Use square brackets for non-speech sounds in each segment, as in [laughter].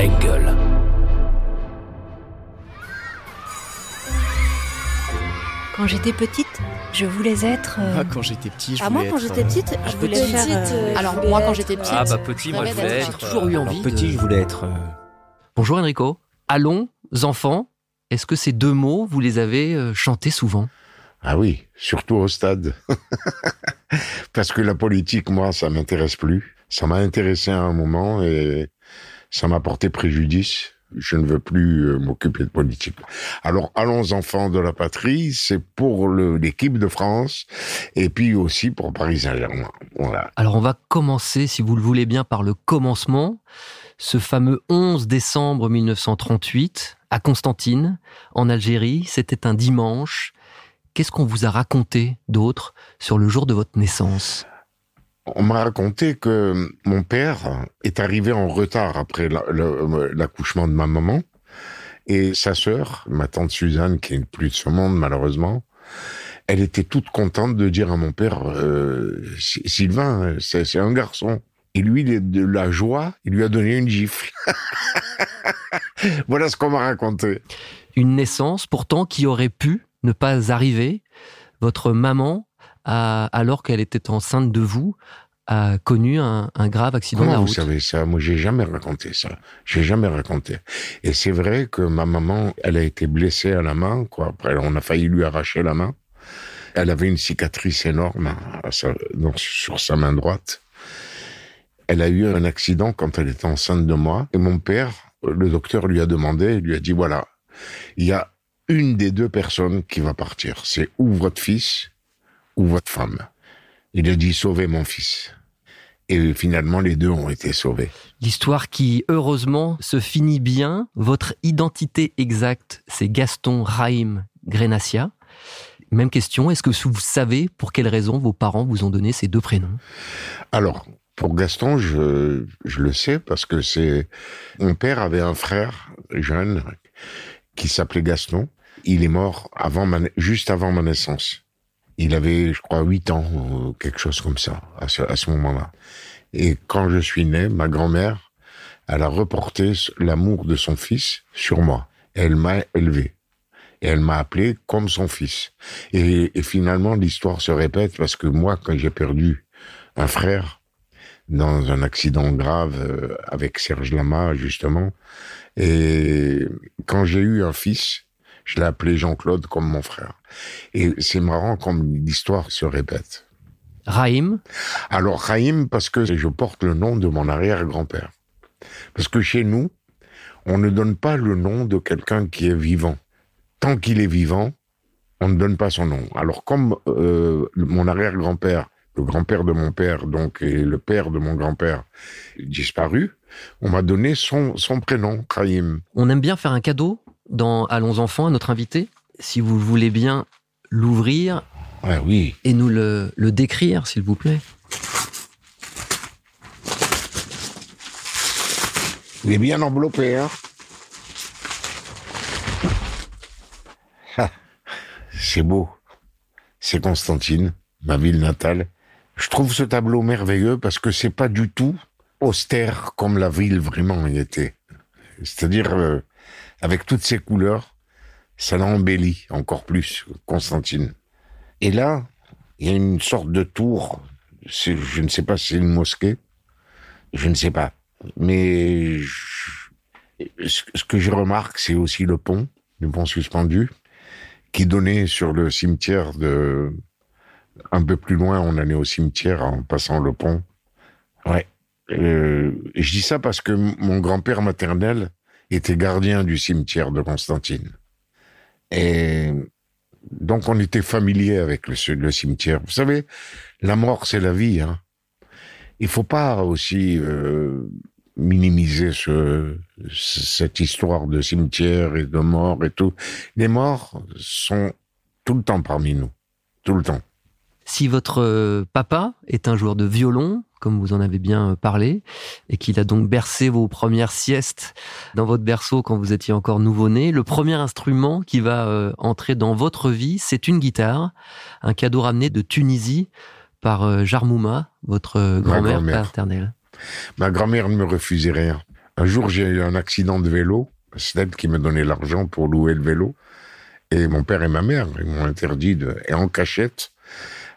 Engel. Quand j'étais petite, je voulais être. euh, Ah, quand j'étais petit, je Ah, voulais moi, quand j'étais euh, petite, je voulais petite, faire. euh, Alors je voulais moi quand j'étais petite, Ah bah petit, moi je rêvais voulais d'être- être. j'ai toujours eu envie Alors, petit, de- je voulais être. Bonjour Enrico. Allons, enfants. Est-ce que ces deux mots, vous les avez chantés souvent? Ah oui, surtout au stade. [laughs] Parce que la politique, moi, ça m'intéresse plus. Ça m'a intéressé à un moment et ça m'a porté préjudice. Je ne veux plus euh, m'occuper de politique. Alors, allons enfants de la patrie, c'est pour l'équipe de France et puis aussi pour Paris Saint-Germain. Voilà. Alors on va commencer, si vous le voulez bien, par le commencement. Ce fameux 11 décembre 1938, à Constantine, en Algérie, c'était un dimanche. Qu'est-ce qu'on vous a raconté d'autre sur le jour de votre naissance? On m'a raconté que mon père est arrivé en retard après l'accouchement de ma maman et sa sœur, ma tante Suzanne, qui est plus de ce monde malheureusement, elle était toute contente de dire à mon père, euh, Sy- Sylvain, c'est c'est un garçon. Et lui, de la joie, il lui a donné une gifle. [laughs] voilà ce qu'on m'a raconté. Une naissance pourtant qui aurait pu ne pas arriver. Votre maman, alors qu'elle était enceinte de vous, a connu un, un grave accident de la Comment vous route. savez ça? Moi, j'ai jamais raconté ça. J'ai jamais raconté. Et c'est vrai que ma maman, elle a été blessée à la main, quoi. Après, on a failli lui arracher la main. Elle avait une cicatrice énorme sa- dans- sur sa main droite. Elle a eu un accident quand elle était enceinte de moi. Et mon père, le docteur lui a demandé, il lui a dit, voilà, il y a une des deux personnes qui va partir. C'est ou votre fils ou votre femme. Il a dit, sauvez mon fils. Et finalement, les deux ont été sauvés. L'histoire qui, heureusement, se finit bien. Votre identité exacte, c'est Gaston Raïm Grenassia. Même question, est-ce que vous savez pour quelles raisons vos parents vous ont donné ces deux prénoms? Alors, pour Gaston, je, je le sais parce que c'est mon père avait un frère jeune qui s'appelait Gaston. Il est mort avant ma, juste avant ma naissance. Il avait, je crois, huit ans ou quelque chose comme ça à ce, à ce moment-là. Et quand je suis né, ma grand-mère, elle a reporté l'amour de son fils sur moi. Elle m'a élevé. Et elle m'a appelé comme son fils. Et, et finalement, l'histoire se répète parce que moi, quand j'ai perdu un frère dans un accident grave euh, avec Serge Lama, justement, et quand j'ai eu un fils, je l'ai appelé Jean-Claude comme mon frère. Et c'est marrant comme l'histoire se répète. Raïm, Alors, Raïm, parce que je porte le nom de mon arrière-grand-père. Parce que chez nous, on ne donne pas le nom de quelqu'un qui est vivant. Tant qu'il est vivant, on ne donne pas son nom. Alors, comme euh, mon arrière-grand-père, le grand-père de mon père, donc, et le père de mon grand-père disparu, on m'a donné son, son prénom, Raïm. on aime bien faire un cadeau? Dans Allons enfants à notre invité. Si vous voulez bien l'ouvrir oui. et nous le, le décrire, s'il vous plaît. Il est bien enveloppé, hein Ah, C'est beau. C'est Constantine, ma ville natale. Je trouve ce tableau merveilleux parce que c'est pas du tout austère comme la ville vraiment y était. C'est-à-dire, euh, avec toutes ces couleurs, ça l'embellit encore plus, Constantine. Et là, il y a une sorte de tour. Je ne sais pas si c'est une mosquée. Je ne sais pas. Mais je- ce que je remarque, c'est aussi le pont, le pont suspendu, qui donnait sur le cimetière de... Un peu plus loin, on allait au cimetière en passant le pont. Ouais. Euh, je dis ça parce que mon grand-père maternel était gardien du cimetière de Constantine. Et donc on était familier avec le, cimetière. Vous savez, la mort, c'est la vie. Hein. Il faut pas aussi euh, minimiser ce, ce- cette histoire de cimetière et de mort et tout. Les morts sont tout le temps parmi nous, tout le temps. Si votre euh, papa est un joueur de violon, comme vous en avez bien euh, parlé, et qu'il a donc bercé vos premières siestes dans votre berceau quand vous étiez encore nouveau-né, le premier instrument qui va euh, entrer dans votre vie, c'est une guitare, un cadeau ramené de Tunisie par euh, Jarmouma, votre grand-mère grand-mère. paternelle. Ma grand-mère ne me refusait rien. Un jour, j'ai eu un accident de vélo. C'est elle qui me donnait l'argent pour louer le vélo. Et mon père et ma mère ils m'ont interdit de... Et en cachette,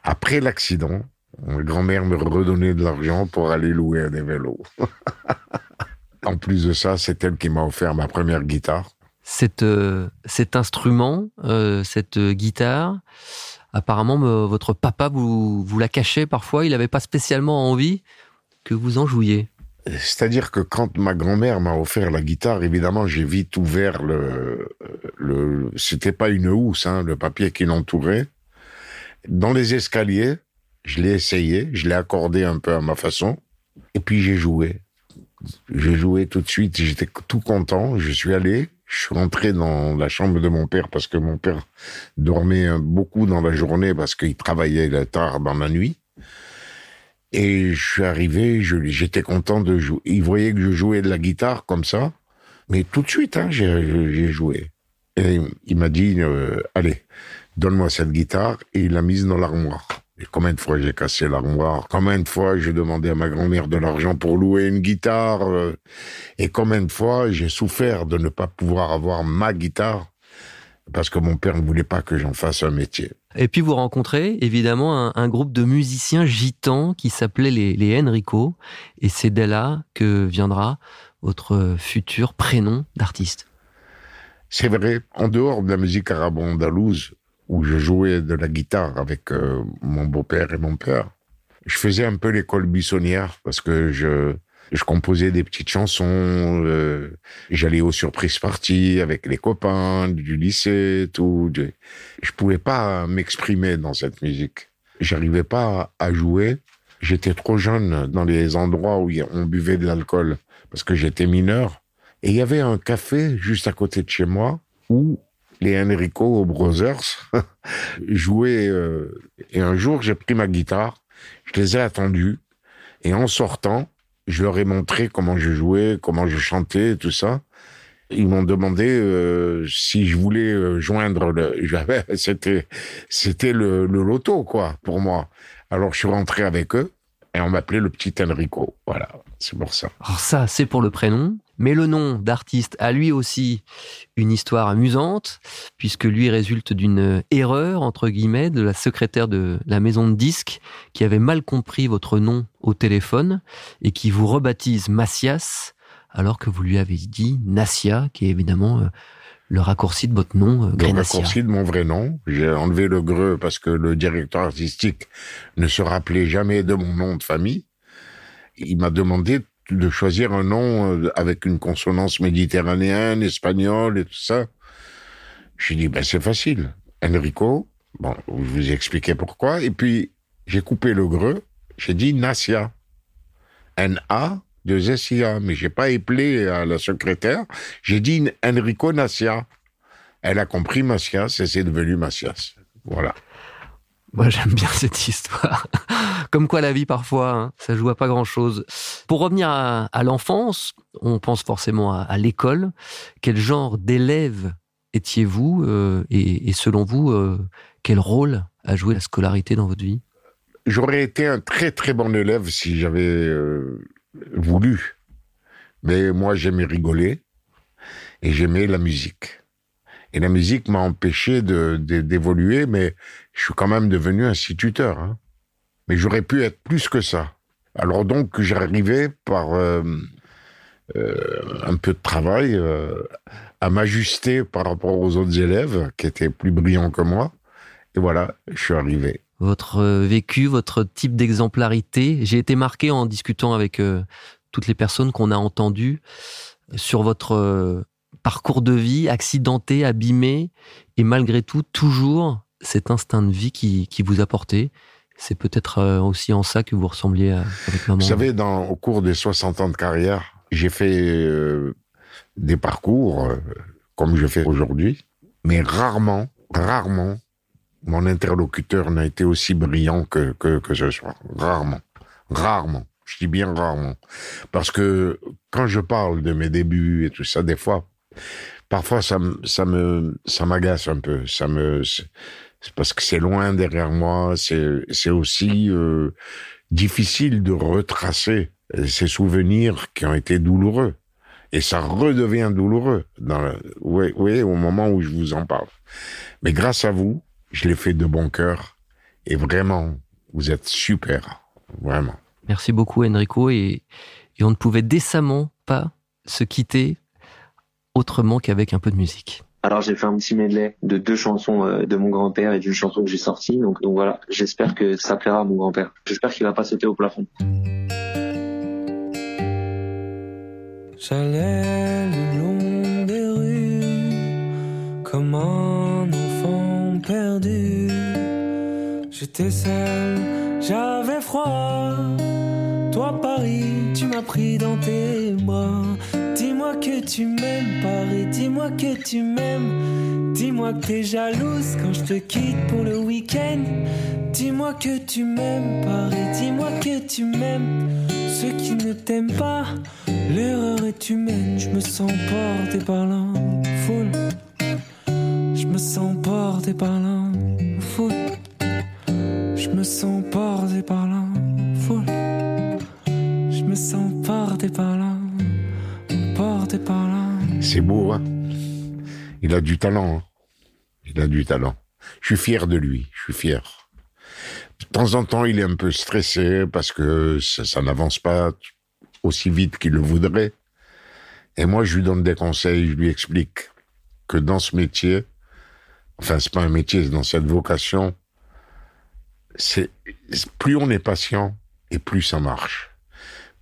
après l'accident, ma grand-mère me redonnait de l'argent pour aller louer des vélos. [laughs] en plus de ça, c'est elle qui m'a offert ma première guitare. Cet, euh, cet instrument, euh, cette guitare, apparemment, me- votre papa vous, vous la cachait parfois. Il n'avait pas spécialement envie que vous en jouiez. C'est-à-dire que quand ma grand-mère m'a offert la guitare, évidemment, j'ai vite ouvert le, le, c'était pas une housse, hein, le papier qui l'entourait. Dans les escaliers, je l'ai essayé, je l'ai accordé un peu à ma façon, et puis j'ai joué. J'ai joué tout de suite, j'étais tout content, je suis allé, je suis rentré dans la chambre de mon père parce que mon père dormait beaucoup dans la journée parce qu'il travaillait tard dans la nuit. Et je suis arrivé, j'étais content de jouer. Il voyait que je jouais de la guitare comme ça, mais tout de suite, hein, j'ai joué. Et il m'a dit, euh, allez, donne-moi cette guitare, et il l'a mise dans l'armoire. Et combien de fois j'ai cassé l'armoire? Combien de fois j'ai demandé à ma grand-mère de l'argent pour louer une guitare? Et combien de fois j'ai souffert de ne pas pouvoir avoir ma guitare parce que mon père ne voulait pas que j'en fasse un métier. Et puis vous rencontrez évidemment un, un groupe de musiciens gitans qui s'appelait les, les Enrico. Et c'est dès là que viendra votre futur prénom d'artiste. C'est vrai, en dehors de la musique arabo-andalouse, où je jouais de la guitare avec euh, mon beau-père et mon père, je faisais un peu l'école buissonnière parce que je, composais des petites chansons, euh, j'allais aux surprises parties avec les copains du lycée, tout. Je, je pouvais pas m'exprimer dans cette musique. J'arrivais pas à jouer. J'étais trop jeune dans les endroits où on buvait de l'alcool parce que j'étais mineur. Et il y avait un café juste à côté de chez moi où les Enrico Brothers [laughs] jouaient. euh, et un jour, j'ai pris ma guitare, je les ai attendus, et en sortant, je leur ai montré comment je jouais, comment je chantais, tout ça. Ils m'ont demandé euh, si je voulais euh, joindre le. [laughs] j'avais- C'était, le, le loto, quoi, pour moi. Alors, je suis rentré avec eux et on m'appelait le petit Enrico. Voilà, c'est pour ça. Alors ça, c'est pour le prénom. Mais le nom d'artiste a lui aussi une histoire amusante, puisque lui résulte d'une erreur, entre guillemets, de la secrétaire de la maison de disques, qui avait mal compris votre nom au téléphone, et qui vous rebaptise Macias, alors que vous lui avez dit Nassia, qui est évidemment euh, le raccourci de votre nom, euh, Le raccourci de mon vrai nom. J'ai enlevé le greux parce que le directeur artistique ne se rappelait jamais de mon nom de famille. Il m'a demandé de choisir un nom euh, avec une consonance méditerranéenne, espagnole et tout ça. J'ai dit, ben c'est facile. Enrico. Bon, je vous ai expliqué pourquoi. Et puis, j'ai coupé le greux. J'ai dit Nassia. N-A, deux S-I-A. Mais j'ai pas appelé à la secrétaire. J'ai dit Enrico Nassia. Elle a compris Macias et c'est devenu Macias. Voilà. Moi, j'aime bien cette histoire. [laughs] Comme quoi, la vie, parfois, hein, ça joue à pas grand-chose. Pour revenir à, à l'enfance, on pense forcément à, à l'école. Quel genre d'élève étiez-vous euh, et, et selon vous, euh, quel rôle a joué la scolarité dans votre vie? J'aurais été un très très bon élève si j'avais euh, voulu. Mais moi, j'aimais rigoler et j'aimais la musique. Et la musique m'a empêché de- de- d'évoluer, mais je suis quand même devenu instituteur. hein. Mais j'aurais pu être plus que ça. Alors donc, j'arrivais par euh, euh, un peu de travail euh, à m'ajuster par rapport aux autres élèves qui étaient plus brillants que moi. Et voilà, je suis arrivé. Votre euh, vécu, votre type d'exemplarité J'ai été marqué en discutant avec euh, toutes les personnes qu'on a entendues sur votre euh, parcours de vie accidenté, abîmé, et malgré tout, toujours cet instinct de vie qui, qui vous a porté. C'est peut-être euh, aussi en ça que vous ressembliez à, avec maman. Vous savez, dans, au cours des 60 ans de carrière, j'ai fait euh, des parcours euh, comme je fais aujourd'hui, mais rarement, rarement, mon interlocuteur n'a été aussi brillant que, que, que ce soir. Rarement. Rarement. Je dis bien rarement. Parce que quand je parle de mes débuts et tout ça, des fois, parfois ça ça me, ça m'agace un peu. Ça me, parce que c'est loin derrière moi. C'est, c'est aussi euh, difficile de retracer ces souvenirs qui ont été douloureux. Et ça redevient douloureux dans oui, oui, au moment où je vous en parle. Mais grâce à vous, je l'ai fait de bon cœur. Et vraiment, vous êtes super. Vraiment. Merci beaucoup, Enrico. Et, et on ne pouvait décemment pas se quitter autrement qu'avec un peu de musique. Alors j'ai fait un petit medley de deux chansons euh, de mon grand-père et d'une chanson que j'ai sortie. Donc, donc voilà, j'espère que ça plaira à mon grand-père. J'espère qu'il va pas sauter au plafond. J'allais le long J'étais seul, j'avais froid. Toi Paris, tu m'as pris dans tes bras. Dis-moi que tu m'aimes Paris, dis-moi que tu m'aimes. Dis-moi que t'es jalouse quand je te quitte pour le week-end. Dis-moi que tu m'aimes Paris, dis-moi que tu m'aimes. Ceux qui ne t'aiment pas, l'erreur est humaine. Je me sens porté par la foule. Je me sens porté par la foule. Me sens porté par la foule. Je me sens porté par là, porté par là. C'est beau, hein Il a du talent. hein. Il a du talent. Je suis fier de lui. Je suis fier. De temps en temps, il est un peu stressé parce que ça, ça n'avance pas aussi vite qu'il le voudrait. Et moi, je lui donne des conseils. Je lui explique que dans ce métier, enfin, c'est pas un métier, c'est dans cette vocation, c'est plus on est patient et plus ça marche.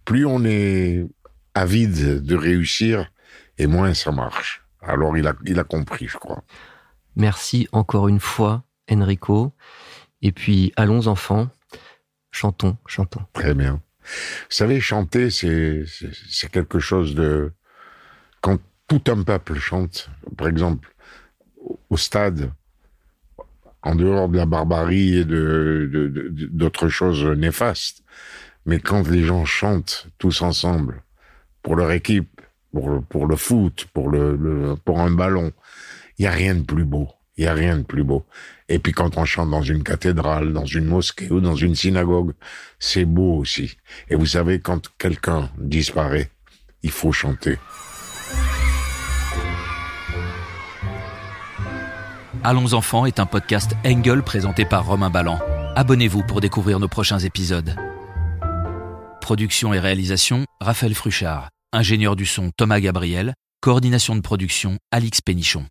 Plus on est avide de réussir et moins ça marche. Alors il a, il a compris, je crois. Merci encore une fois, Enrico. Et puis, allons enfants, chantons, chantons. Très bien. Vous savez, chanter, c'est quelque chose de... Quand tout un peuple chante, par exemple, au stade, en dehors de la barbarie et de- d'autres choses néfastes, mais quand les gens chantent tous ensemble, pour leur équipe, pour le, pour le foot, pour, le- pour un ballon, il n'y a rien de plus beau. Il n'y a rien de plus beau. Et puis quand on chante dans une cathédrale, dans une mosquée ou dans une synagogue, c'est beau aussi. Et vous savez, quand quelqu'un disparaît, il faut chanter. Allons enfants est un podcast Engel présenté par Romain Ballan. Abonnez-vous pour découvrir nos prochains épisodes. Production et réalisation, Raphaël Fruchard. Ingénieur du son, Thomas Gabriel. Coordination de production, Alix Pénichon.